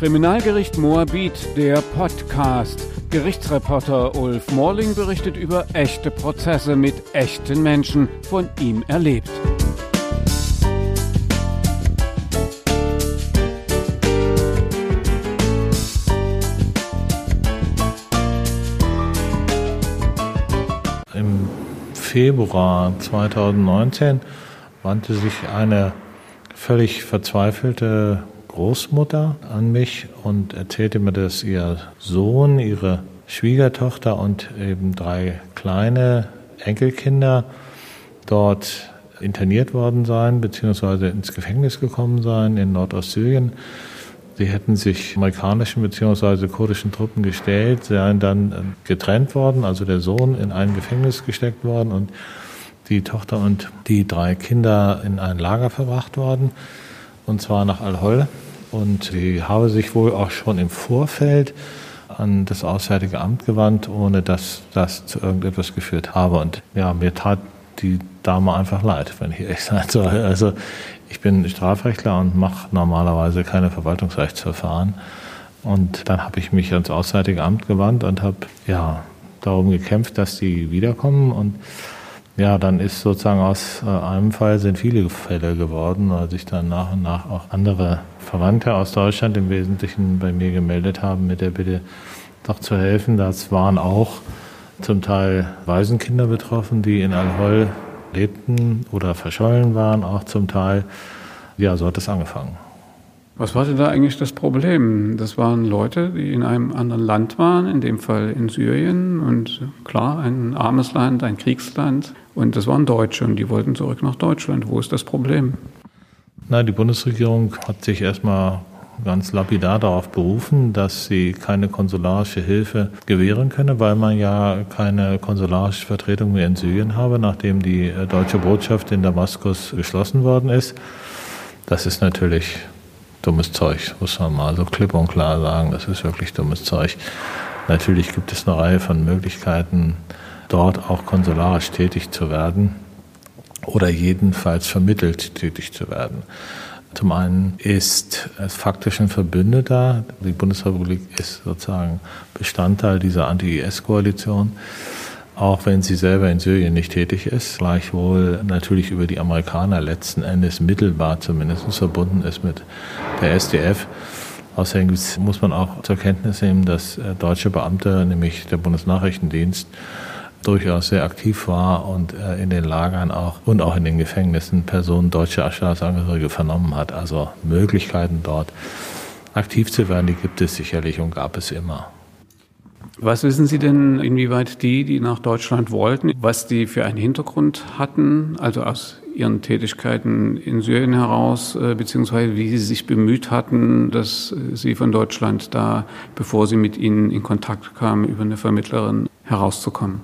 Kriminalgericht Moabit, der Podcast. Gerichtsreporter Ulf Morling berichtet über echte Prozesse mit echten Menschen, von ihm erlebt. Im Februar 2019 wandte sich eine völlig verzweifelte Großmutter an mich und erzählte mir, dass ihr Sohn, ihre Schwiegertochter und eben drei kleine Enkelkinder dort interniert worden seien, beziehungsweise ins Gefängnis gekommen seien in Nordostsyrien. Sie hätten sich amerikanischen bzw. kurdischen Truppen gestellt, seien dann getrennt worden, also der Sohn in ein Gefängnis gesteckt worden und die Tochter und die drei Kinder in ein Lager verbracht worden und zwar nach Al-Hol. Und sie habe sich wohl auch schon im Vorfeld an das Auswärtige Amt gewandt, ohne dass das zu irgendetwas geführt habe. Und ja, mir tat die Dame einfach leid, wenn ich ehrlich sein soll. Also ich bin Strafrechtler und mache normalerweise keine Verwaltungsrechtsverfahren. Und dann habe ich mich ans Auswärtige Amt gewandt und habe ja darum gekämpft, dass die wiederkommen. Und ja, dann ist sozusagen aus äh, einem Fall sind viele Fälle geworden, weil sich dann nach und nach auch andere Verwandte aus Deutschland im Wesentlichen bei mir gemeldet haben mit der Bitte, doch zu helfen. Das waren auch zum Teil Waisenkinder betroffen, die in Al-Hol lebten oder verschollen waren, auch zum Teil. Ja, so hat es angefangen. Was war denn da eigentlich das Problem? Das waren Leute, die in einem anderen Land waren, in dem Fall in Syrien und klar, ein armes Land, ein Kriegsland. Und das waren Deutsche und die wollten zurück nach Deutschland. Wo ist das Problem? Na, die Bundesregierung hat sich erstmal ganz lapidar darauf berufen, dass sie keine konsularische Hilfe gewähren könne, weil man ja keine konsularische Vertretung mehr in Syrien habe, nachdem die äh, deutsche Botschaft in Damaskus geschlossen worden ist. Das ist natürlich dummes Zeug, muss man mal so klipp und klar sagen. Das ist wirklich dummes Zeug. Natürlich gibt es eine Reihe von Möglichkeiten, dort auch konsularisch tätig zu werden oder jedenfalls vermittelt tätig zu werden. Zum einen ist es faktisch ein Verbündeter. Die Bundesrepublik ist sozusagen Bestandteil dieser Anti-IS-Koalition auch wenn sie selber in Syrien nicht tätig ist, gleichwohl natürlich über die Amerikaner letzten Endes mittelbar zumindest verbunden ist mit der SDF. Außerdem muss man auch zur Kenntnis nehmen, dass äh, deutsche Beamte, nämlich der Bundesnachrichtendienst, durchaus sehr aktiv war und äh, in den Lagern auch und auch in den Gefängnissen Personen deutscher Staatsangehörige vernommen hat. Also Möglichkeiten dort aktiv zu werden, die gibt es sicherlich und gab es immer. Was wissen Sie denn, inwieweit die, die nach Deutschland wollten, was die für einen Hintergrund hatten, also aus ihren Tätigkeiten in Syrien heraus, äh, beziehungsweise wie sie sich bemüht hatten, dass sie von Deutschland da, bevor sie mit ihnen in Kontakt kamen, über eine Vermittlerin herauszukommen?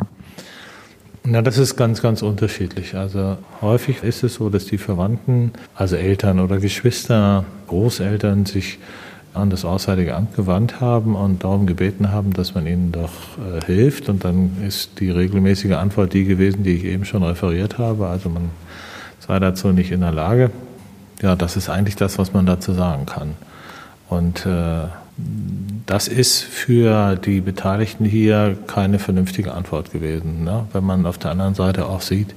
Na, das ist ganz, ganz unterschiedlich. Also häufig ist es so, dass die Verwandten, also Eltern oder Geschwister, Großeltern sich an das Auswärtige Amt gewandt haben und darum gebeten haben, dass man ihnen doch äh, hilft. Und dann ist die regelmäßige Antwort die gewesen, die ich eben schon referiert habe. Also man sei dazu nicht in der Lage. Ja, das ist eigentlich das, was man dazu sagen kann. Und äh, das ist für die Beteiligten hier keine vernünftige Antwort gewesen. Ne? Wenn man auf der anderen Seite auch sieht,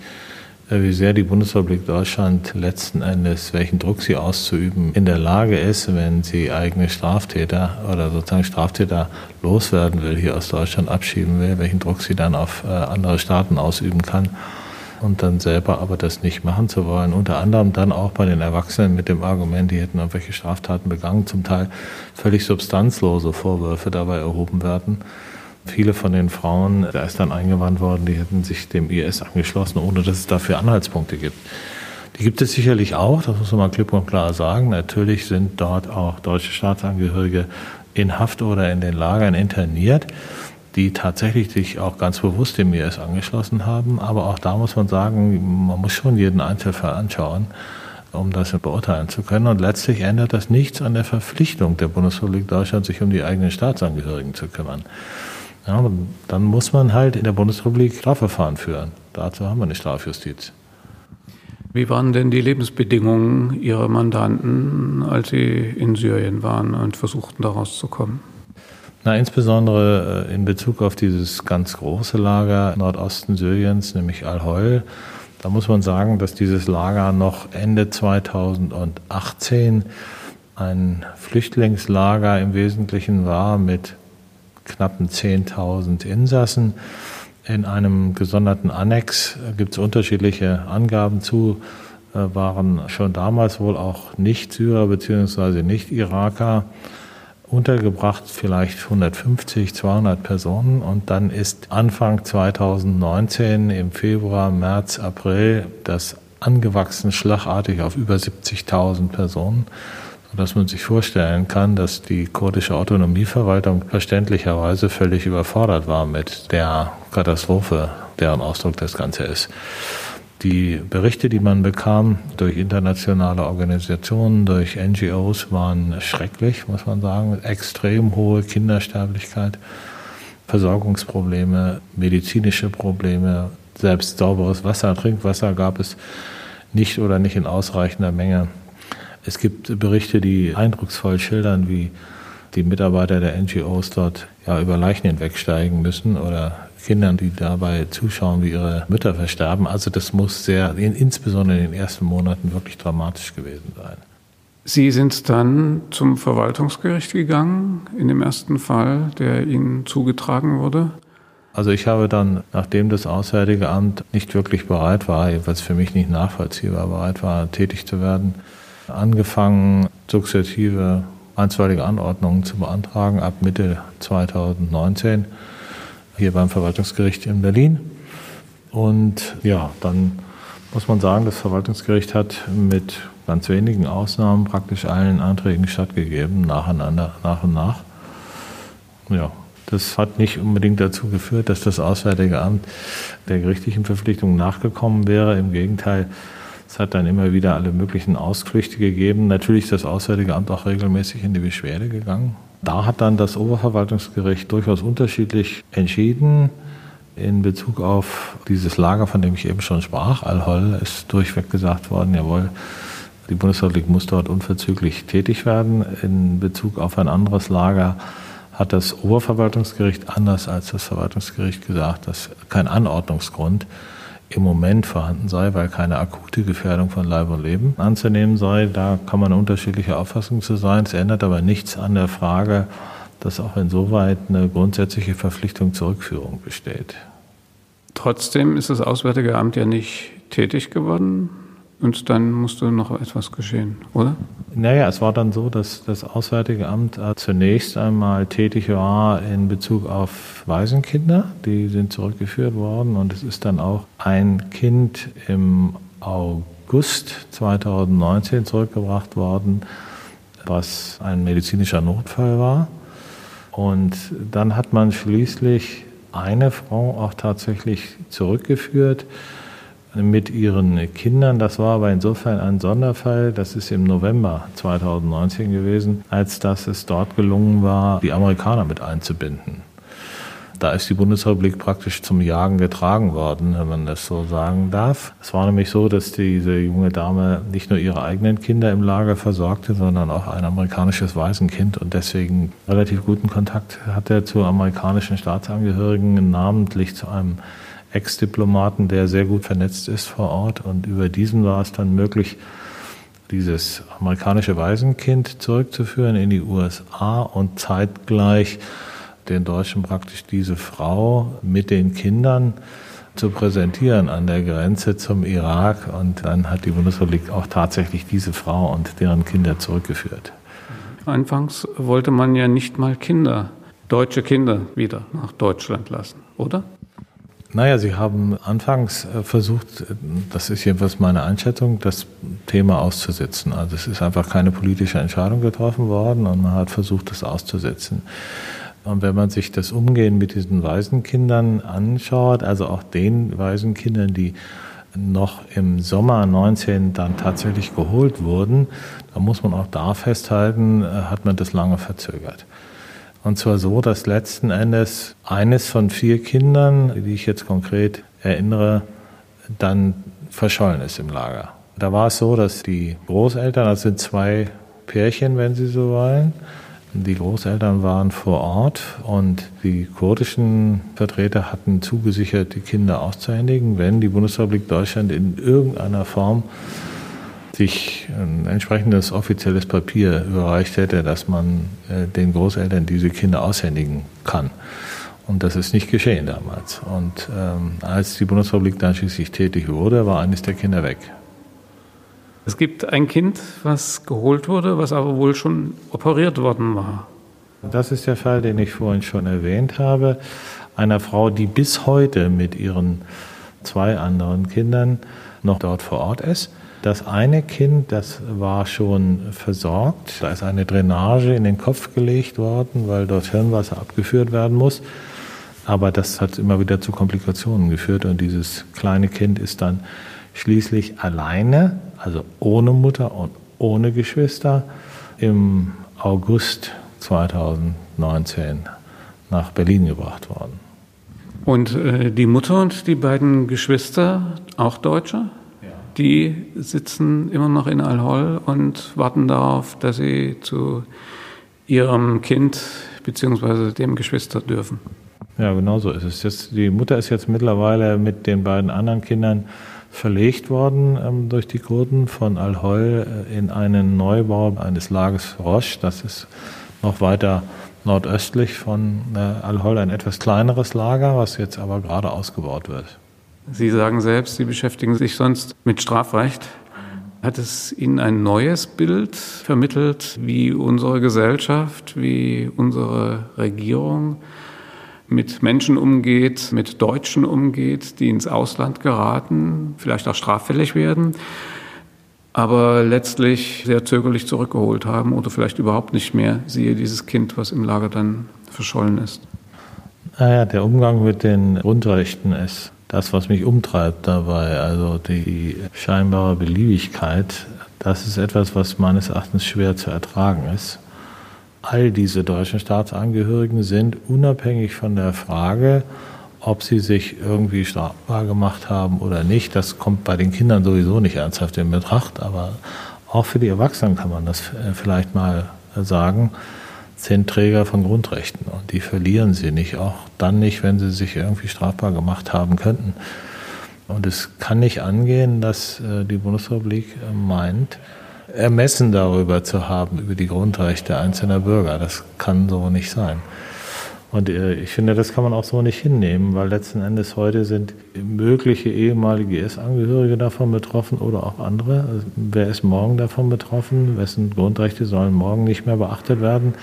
äh, wie sehr die Bundesrepublik Deutschland letzten Endes, welchen Druck sie auszuüben in der Lage ist, wenn sie eigene Straftäter oder sozusagen Straftäter loswerden will, hier aus Deutschland abschieben will, welchen Druck sie dann auf äh, andere Staaten ausüben kann und dann selber aber das nicht machen zu wollen. Unter anderem dann auch bei den Erwachsenen mit dem Argument, die hätten irgendwelche Straftaten begangen, zum Teil völlig substanzlose Vorwürfe dabei erhoben werden. Viele von den Frauen, da ist dann eingewandt worden, die hätten sich dem IS angeschlossen, ohne dass es dafür Anhaltspunkte gibt. Die gibt es sicherlich auch, das muss man mal klipp und klar sagen. Natürlich sind dort auch deutsche Staatsangehörige in Haft oder in den Lagern interniert, die tatsächlich sich auch ganz bewusst dem IS angeschlossen haben. Aber auch da muss man sagen, man muss schon jeden Einzelfall anschauen, um das beurteilen zu können. Und letztlich ändert das nichts an der Verpflichtung der Bundesrepublik Deutschland, sich um die eigenen Staatsangehörigen zu kümmern. Ja, dann muss man halt in der Bundesrepublik Strafverfahren führen. Dazu haben wir eine Strafjustiz. Wie waren denn die Lebensbedingungen Ihrer Mandanten, als sie in Syrien waren und versuchten, da rauszukommen? Na, insbesondere äh, in Bezug auf dieses ganz große Lager Nordosten Syriens, nämlich Al-Hol. Da muss man sagen, dass dieses Lager noch Ende 2018 ein Flüchtlingslager im Wesentlichen war mit knappen 10.000 Insassen. In einem gesonderten Annex gibt es unterschiedliche Angaben zu, äh, waren schon damals wohl auch Nicht-Syrer bzw. Nicht-Iraker untergebracht, vielleicht 150, 200 Personen. Und dann ist Anfang 2019 im Februar, März, April das angewachsen schlagartig auf über 70.000 Personen sodass man sich vorstellen kann, dass die kurdische Autonomieverwaltung verständlicherweise völlig überfordert war mit der Katastrophe, deren Ausdruck das Ganze ist. Die Berichte, die man bekam durch internationale Organisationen, durch NGOs, waren schrecklich, muss man sagen. Extrem hohe Kindersterblichkeit, Versorgungsprobleme, medizinische Probleme, selbst sauberes Wasser, Trinkwasser gab es nicht oder nicht in ausreichender Menge. Es gibt Berichte, die eindrucksvoll schildern, wie die Mitarbeiter der NGOs dort ja über Leichen hinwegsteigen müssen oder Kindern, die dabei zuschauen, wie ihre Mütter versterben. Also das muss sehr, insbesondere in den ersten Monaten, wirklich dramatisch gewesen sein. Sie sind dann zum Verwaltungsgericht gegangen in dem ersten Fall, der Ihnen zugetragen wurde? Also ich habe dann, nachdem das Auswärtige Amt nicht wirklich bereit war, jedenfalls für mich nicht nachvollziehbar bereit war, tätig zu werden, angefangen, sukzessive einstweilige Anordnungen zu beantragen ab Mitte 2019 hier beim Verwaltungsgericht in Berlin. Und ja, dann muss man sagen, das Verwaltungsgericht hat mit ganz wenigen Ausnahmen praktisch allen Anträgen stattgegeben, nacheinander, nach und nach. Ja, das hat nicht unbedingt dazu geführt, dass das Auswärtige Amt der gerichtlichen Verpflichtung nachgekommen wäre. Im Gegenteil, es hat dann immer wieder alle möglichen Ausflüchte gegeben. Natürlich ist das Auswärtige Amt auch regelmäßig in die Beschwerde gegangen. Da hat dann das Oberverwaltungsgericht durchaus unterschiedlich entschieden. In Bezug auf dieses Lager, von dem ich eben schon sprach, Al-Hol, ist durchweg gesagt worden, jawohl, die Bundesrepublik muss dort unverzüglich tätig werden. In Bezug auf ein anderes Lager hat das Oberverwaltungsgericht anders als das Verwaltungsgericht gesagt, dass kein Anordnungsgrund im Moment vorhanden sei, weil keine akute Gefährdung von Leib und Leben anzunehmen sei. Da kann man unterschiedliche Auffassungen zu sein. Es ändert aber nichts an der Frage, dass auch insoweit eine grundsätzliche Verpflichtung zur Rückführung besteht. Trotzdem ist das Auswärtige Amt ja nicht tätig geworden. Und dann musste noch etwas geschehen, oder? Naja, es war dann so, dass das Auswärtige Amt äh, zunächst einmal tätig war in Bezug auf Waisenkinder. Die sind zurückgeführt worden und es ist dann auch ein Kind im August 2019 zurückgebracht worden, was ein medizinischer Notfall war. Und dann hat man schließlich eine Frau auch tatsächlich zurückgeführt mit ihren Kindern. Das war aber insofern ein Sonderfall. Das ist im November 2019 gewesen, als dass es dort gelungen war, die Amerikaner mit einzubinden. Da ist die Bundesrepublik praktisch zum Jagen getragen worden, wenn man das so sagen darf. Es war nämlich so, dass diese junge Dame nicht nur ihre eigenen Kinder im Lager versorgte, sondern auch ein amerikanisches Waisenkind und deswegen relativ guten Kontakt hatte zu amerikanischen Staatsangehörigen, namentlich zu einem Ex-Diplomaten, der sehr gut vernetzt ist vor Ort. Und über diesen war es dann möglich, dieses amerikanische Waisenkind zurückzuführen in die USA und zeitgleich den Deutschen praktisch diese Frau mit den Kindern zu präsentieren an der Grenze zum Irak. Und dann hat die Bundesrepublik auch tatsächlich diese Frau und deren Kinder zurückgeführt. Anfangs wollte man ja nicht mal Kinder, deutsche Kinder wieder nach Deutschland lassen, oder? Naja, Sie haben anfangs äh, versucht, äh, das ist jedenfalls meine Einschätzung, das Thema auszusetzen. Also es ist einfach keine politische Entscheidung getroffen worden und man hat versucht, das auszusetzen. Und wenn man sich das Umgehen mit diesen Waisenkindern anschaut, also auch den Waisenkindern, die noch im Sommer 19 dann tatsächlich geholt wurden, da muss man auch da festhalten, äh, hat man das lange verzögert. Und zwar so, dass letzten Endes eines von vier Kindern, die ich jetzt konkret erinnere, dann verschollen ist im Lager. Da war es so, dass die Großeltern, das sind zwei Pärchen, wenn Sie so wollen, die Großeltern waren vor Ort und die kurdischen Vertreter hatten zugesichert, die Kinder auszuhändigen, wenn die Bundesrepublik Deutschland in irgendeiner Form sich ein entsprechendes offizielles Papier überreicht hätte, dass man äh, den Großeltern diese Kinder aushändigen kann. Und das ist nicht geschehen damals. Und ähm, als die Bundesrepublik dann schließlich tätig wurde, war eines der Kinder weg. Es gibt ein Kind, was geholt wurde, was aber wohl schon operiert worden war. Das ist der Fall, den ich vorhin schon erwähnt habe. Einer Frau, die bis heute mit ihren zwei anderen Kindern noch dort vor Ort ist. Das eine Kind, das war schon versorgt. Da ist eine Drainage in den Kopf gelegt worden, weil dort Hirnwasser abgeführt werden muss. Aber das hat immer wieder zu Komplikationen geführt und dieses kleine Kind ist dann schließlich alleine, also ohne Mutter und ohne Geschwister, im August 2019 nach Berlin gebracht worden. Und äh, die Mutter und die beiden Geschwister, auch Deutsche? Die sitzen immer noch in Al-Hol und warten darauf, dass sie zu ihrem Kind bzw. dem Geschwister dürfen. Ja, genau so ist es. Jetzt, die Mutter ist jetzt mittlerweile mit den beiden anderen Kindern verlegt worden ähm, durch die Kurden von Al-Hol äh, in einen Neubau eines Lagers Roche. Das ist noch weiter nordöstlich von äh, Al-Hol ein etwas kleineres Lager, was jetzt aber gerade ausgebaut wird. Sie sagen selbst, Sie beschäftigen sich sonst mit Strafrecht. Hat es Ihnen ein neues Bild vermittelt, wie unsere Gesellschaft, wie unsere Regierung mit Menschen umgeht, mit Deutschen umgeht, die ins Ausland geraten, vielleicht auch straffällig werden, aber letztlich sehr zögerlich zurückgeholt haben oder vielleicht überhaupt nicht mehr, siehe dieses Kind, was im Lager dann verschollen ist? Naja, der Umgang mit den Grundrechten ist das, was mich umtreibt dabei, also die scheinbare Beliebigkeit, das ist etwas, was meines Erachtens schwer zu ertragen ist. All diese deutschen Staatsangehörigen sind unabhängig von der Frage, ob sie sich irgendwie strafbar gemacht haben oder nicht. Das kommt bei den Kindern sowieso nicht ernsthaft in Betracht, aber auch für die Erwachsenen kann man das vielleicht mal sagen sind Träger von Grundrechten und die verlieren sie nicht, auch dann nicht, wenn sie sich irgendwie strafbar gemacht haben könnten. Und es kann nicht angehen, dass äh, die Bundesrepublik äh, meint, Ermessen darüber zu haben, über die Grundrechte einzelner Bürger. Das kann so nicht sein. Und äh, ich finde, das kann man auch so nicht hinnehmen, weil letzten Endes heute sind mögliche ehemalige IS-Angehörige davon betroffen oder auch andere. Also, wer ist morgen davon betroffen? Wessen Grundrechte sollen morgen nicht mehr beachtet werden?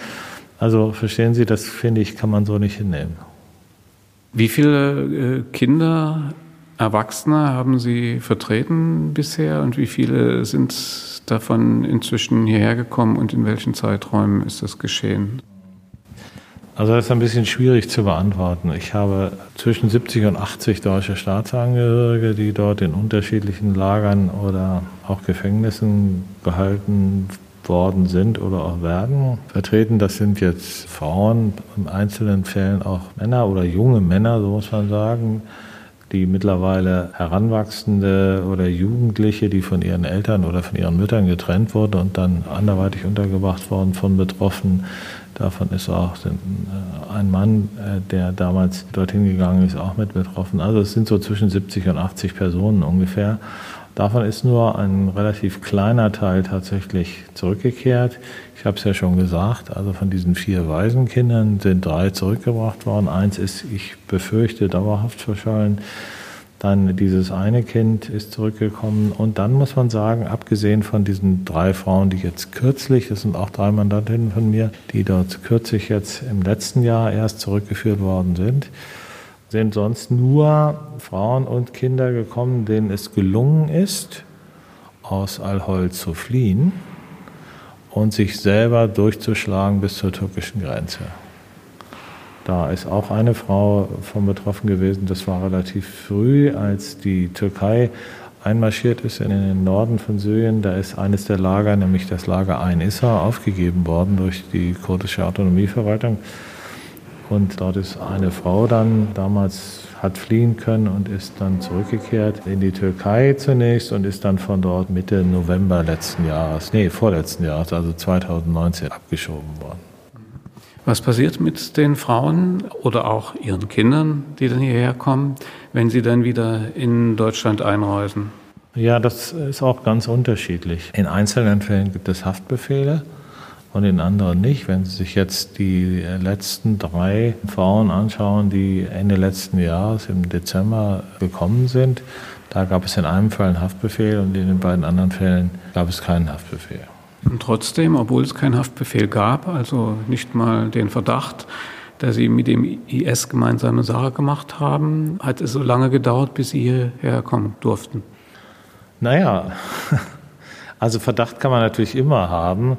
Also verstehen Sie, das finde ich, kann man so nicht hinnehmen. Wie viele äh, Kinder, Erwachsene haben Sie vertreten bisher und wie viele sind davon inzwischen hierher gekommen und in welchen Zeiträumen ist das geschehen? Also das ist ein bisschen schwierig zu beantworten. Ich habe zwischen 70 und 80 deutsche Staatsangehörige, die dort in unterschiedlichen Lagern oder auch Gefängnissen gehalten worden sind oder auch werden. Vertreten, das sind jetzt Frauen, in einzelnen Fällen auch Männer oder junge Männer, so muss man sagen, die mittlerweile Heranwachsende oder Jugendliche, die von ihren Eltern oder von ihren Müttern getrennt wurden und dann anderweitig untergebracht worden von Betroffenen, Davon ist auch äh, ein Mann, äh, der damals dorthin gegangen ist, auch mit betroffen. Also es sind so zwischen 70 und 80 Personen ungefähr. Davon ist nur ein relativ kleiner Teil tatsächlich zurückgekehrt. Ich habe es ja schon gesagt, also von diesen vier Waisenkindern sind drei zurückgebracht worden. Eins ist, ich befürchte, dauerhaft verschollen. Dann dieses eine Kind ist zurückgekommen. Und dann muss man sagen, abgesehen von diesen drei Frauen, die jetzt kürzlich, das sind auch drei Mandantinnen von mir, die dort kürzlich jetzt im letzten Jahr erst zurückgeführt worden sind, sind sonst nur Frauen und Kinder gekommen, denen es gelungen ist, aus Al-Hol zu fliehen und sich selber durchzuschlagen bis zur türkischen Grenze. Da ist auch eine Frau von betroffen gewesen. Das war relativ früh, als die Türkei einmarschiert ist in den Norden von Syrien. Da ist eines der Lager, nämlich das Lager Ein Issa, aufgegeben worden durch die kurdische Autonomieverwaltung. Und dort ist eine Frau dann damals hat fliehen können und ist dann zurückgekehrt in die Türkei zunächst und ist dann von dort Mitte November letzten Jahres, nee, vorletzten Jahres, also 2019 abgeschoben worden. Was passiert mit den Frauen oder auch ihren Kindern, die dann hierher kommen, wenn sie dann wieder in Deutschland einreisen? Ja, das ist auch ganz unterschiedlich. In einzelnen Fällen gibt es Haftbefehle und in anderen nicht. Wenn Sie sich jetzt die letzten drei Frauen anschauen, die Ende letzten Jahres im Dezember gekommen sind, da gab es in einem Fall einen Haftbefehl und in den beiden anderen Fällen gab es keinen Haftbefehl. Und trotzdem, obwohl es keinen Haftbefehl gab, also nicht mal den Verdacht, dass sie mit dem IS gemeinsame Sache gemacht haben, hat es so lange gedauert, bis sie hierher kommen durften. Naja, also Verdacht kann man natürlich immer haben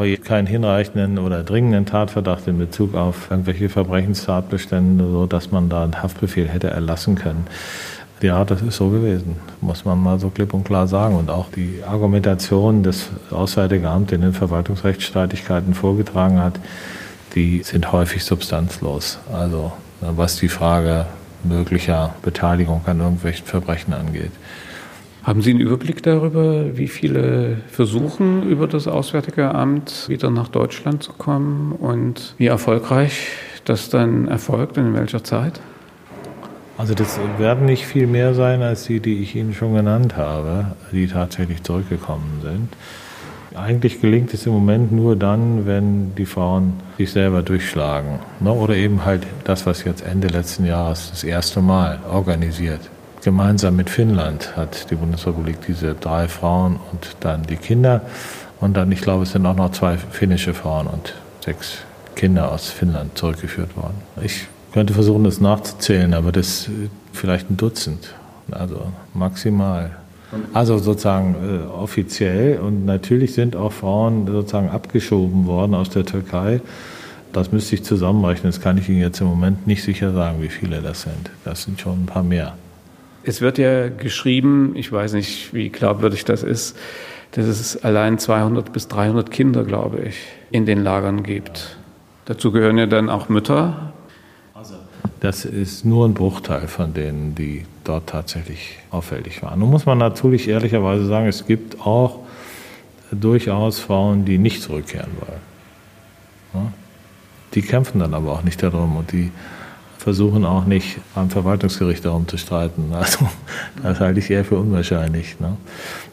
aber keinen hinreichenden oder dringenden Tatverdacht in Bezug auf irgendwelche Verbrechenstatbestände, so dass man da einen Haftbefehl hätte erlassen können. Ja, das ist so gewesen, muss man mal so klipp und klar sagen. Und auch die Argumentation des Auswärtige Amt in den Verwaltungsrechtsstreitigkeiten vorgetragen hat, die sind häufig substanzlos. Also was die Frage möglicher Beteiligung an irgendwelchen Verbrechen angeht. Haben Sie einen Überblick darüber, wie viele versuchen, über das Auswärtige Amt wieder nach Deutschland zu kommen und wie erfolgreich das dann erfolgt und in welcher Zeit? Also das werden nicht viel mehr sein als die, die ich Ihnen schon genannt habe, die tatsächlich zurückgekommen sind. Eigentlich gelingt es im Moment nur dann, wenn die Frauen sich selber durchschlagen. Ne? Oder eben halt das, was jetzt Ende letzten Jahres das erste Mal organisiert Gemeinsam mit Finnland hat die Bundesrepublik diese drei Frauen und dann die Kinder. Und dann, ich glaube, es sind auch noch zwei finnische Frauen und sechs Kinder aus Finnland zurückgeführt worden. Ich könnte versuchen, das nachzuzählen, aber das vielleicht ein Dutzend. Also maximal. Also sozusagen äh, offiziell. Und natürlich sind auch Frauen sozusagen abgeschoben worden aus der Türkei. Das müsste ich zusammenrechnen. Das kann ich Ihnen jetzt im Moment nicht sicher sagen, wie viele das sind. Das sind schon ein paar mehr. Es wird ja geschrieben, ich weiß nicht, wie glaubwürdig das ist, dass es allein 200 bis 300 Kinder, glaube ich, in den Lagern gibt. Dazu gehören ja dann auch Mütter. Das ist nur ein Bruchteil von denen, die dort tatsächlich auffällig waren. Nun muss man natürlich ehrlicherweise sagen, es gibt auch durchaus Frauen, die nicht zurückkehren wollen. Die kämpfen dann aber auch nicht darum und die versuchen auch nicht beim Verwaltungsgericht darum zu streiten. Also das halte ich eher für unwahrscheinlich. Ne?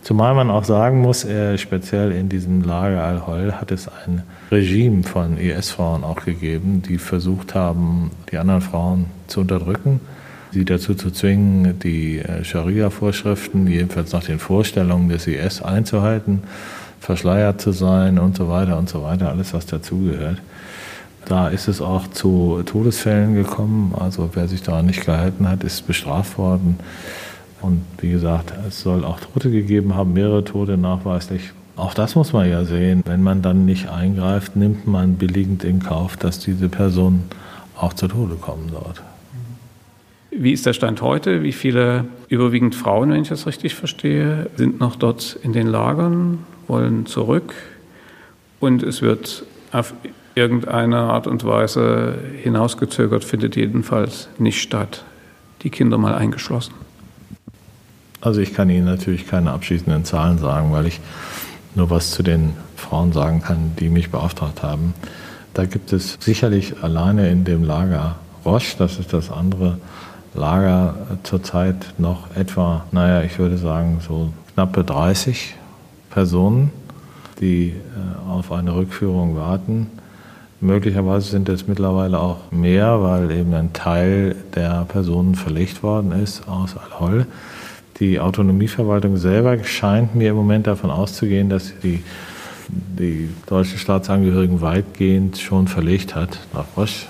Zumal man auch sagen muss, äh, speziell in diesem Lager Al-Hol hat es ein Regime von IS-Frauen auch gegeben, die versucht haben, die anderen Frauen zu unterdrücken, sie dazu zu zwingen, die äh, Scharia-Vorschriften, jedenfalls nach den Vorstellungen des IS einzuhalten, verschleiert zu sein und so weiter und so weiter, alles was dazugehört. Da ist es auch zu Todesfällen gekommen. Also wer sich daran nicht gehalten hat, ist bestraft worden. Und wie gesagt, es soll auch Tote gegeben haben, mehrere Tote nachweislich. Auch das muss man ja sehen. Wenn man dann nicht eingreift, nimmt man billigend in Kauf, dass diese Personen auch zu Tode kommen dort. Wie ist der Stand heute? Wie viele, überwiegend Frauen, wenn ich das richtig verstehe, sind noch dort in den Lagern, wollen zurück? Und es wird auf irgendeine Art und Weise hinausgezögert findet jedenfalls nicht statt. Die Kinder mal eingeschlossen. Also ich kann Ihnen natürlich keine abschließenden Zahlen sagen, weil ich nur was zu den Frauen sagen kann, die mich beauftragt haben. Da gibt es sicherlich alleine in dem Lager Roche, das ist das andere Lager zurzeit noch etwa, naja, ich würde sagen so knappe 30 Personen, die äh, auf eine Rückführung warten. Möglicherweise sind es mittlerweile auch mehr, weil eben ein Teil der Personen verlegt worden ist aus Al-Hol. Die Autonomieverwaltung selber scheint mir im Moment davon auszugehen, dass die, die deutschen Staatsangehörigen weitgehend schon verlegt hat nach Roche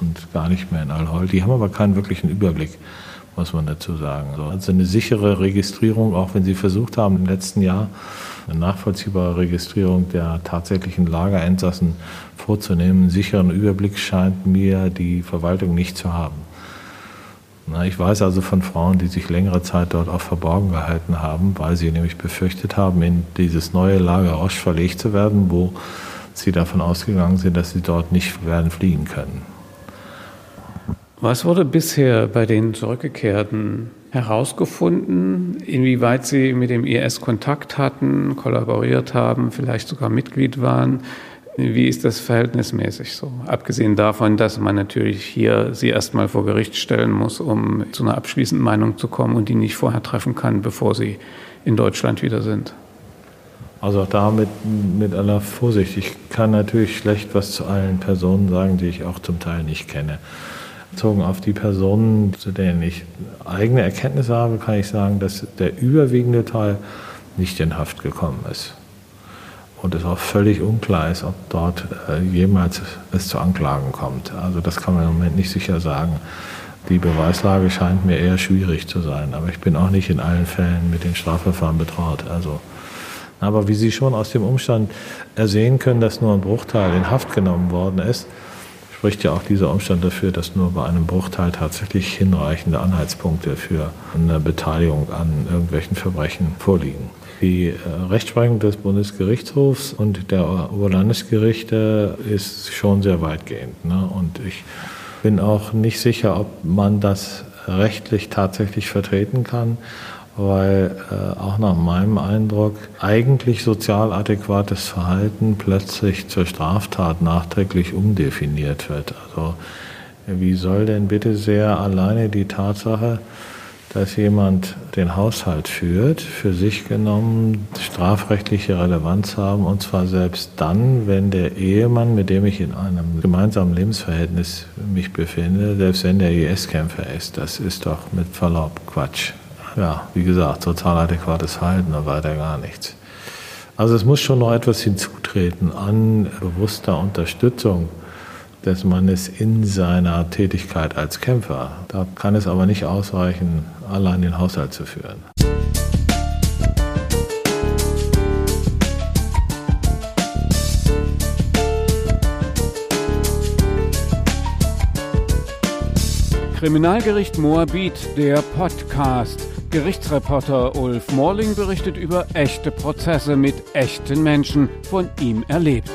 und gar nicht mehr in Al-Hol. Die haben aber keinen wirklichen Überblick, muss man dazu sagen. Also eine sichere Registrierung, auch wenn sie versucht haben im letzten Jahr, eine nachvollziehbare Registrierung der tatsächlichen Lagerentsassen vorzunehmen. Einen sicheren Überblick scheint mir die Verwaltung nicht zu haben. Ich weiß also von Frauen, die sich längere Zeit dort auch verborgen gehalten haben, weil sie nämlich befürchtet haben, in dieses neue Lager Roche verlegt zu werden, wo sie davon ausgegangen sind, dass sie dort nicht werden fliehen können. Was wurde bisher bei den Zurückgekehrten herausgefunden, inwieweit sie mit dem IS Kontakt hatten, kollaboriert haben, vielleicht sogar Mitglied waren? Wie ist das verhältnismäßig so? Abgesehen davon, dass man natürlich hier sie erstmal vor Gericht stellen muss, um zu einer abschließenden Meinung zu kommen und die nicht vorher treffen kann, bevor sie in Deutschland wieder sind. Also auch da mit, mit aller Vorsicht. Ich kann natürlich schlecht was zu allen Personen sagen, die ich auch zum Teil nicht kenne. Bezogen auf die Personen, zu denen ich eigene Erkenntnisse habe, kann ich sagen, dass der überwiegende Teil nicht in Haft gekommen ist. Und es auch völlig unklar ist, ob dort äh, jemals es zu Anklagen kommt. Also das kann man im Moment nicht sicher sagen. Die Beweislage scheint mir eher schwierig zu sein. Aber ich bin auch nicht in allen Fällen mit den Strafverfahren betraut. Also aber wie Sie schon aus dem Umstand ersehen können, dass nur ein Bruchteil in Haft genommen worden ist, spricht ja auch dieser Umstand dafür, dass nur bei einem Bruchteil tatsächlich hinreichende Anhaltspunkte für eine Beteiligung an irgendwelchen Verbrechen vorliegen. Die äh, Rechtsprechung des Bundesgerichtshofs und der Oberlandesgerichte ist schon sehr weitgehend. Ne? Und ich bin auch nicht sicher, ob man das rechtlich tatsächlich vertreten kann weil äh, auch nach meinem Eindruck eigentlich sozial adäquates Verhalten plötzlich zur Straftat nachträglich umdefiniert wird. Also wie soll denn bitte sehr alleine die Tatsache, dass jemand den Haushalt führt, für sich genommen strafrechtliche Relevanz haben, und zwar selbst dann, wenn der Ehemann, mit dem ich in einem gemeinsamen Lebensverhältnis mich befinde, selbst wenn der IS-Kämpfer ist. Das ist doch mit Verlaub Quatsch ja, wie gesagt, total adäquates Verhalten, da weiter gar nichts. Also es muss schon noch etwas hinzutreten an bewusster Unterstützung des Mannes in seiner Tätigkeit als Kämpfer. Da kann es aber nicht ausreichen, allein den Haushalt zu führen. Kriminalgericht Moabit, der Podcast. Gerichtsreporter Ulf Morling berichtet über echte Prozesse mit echten Menschen, von ihm erlebt.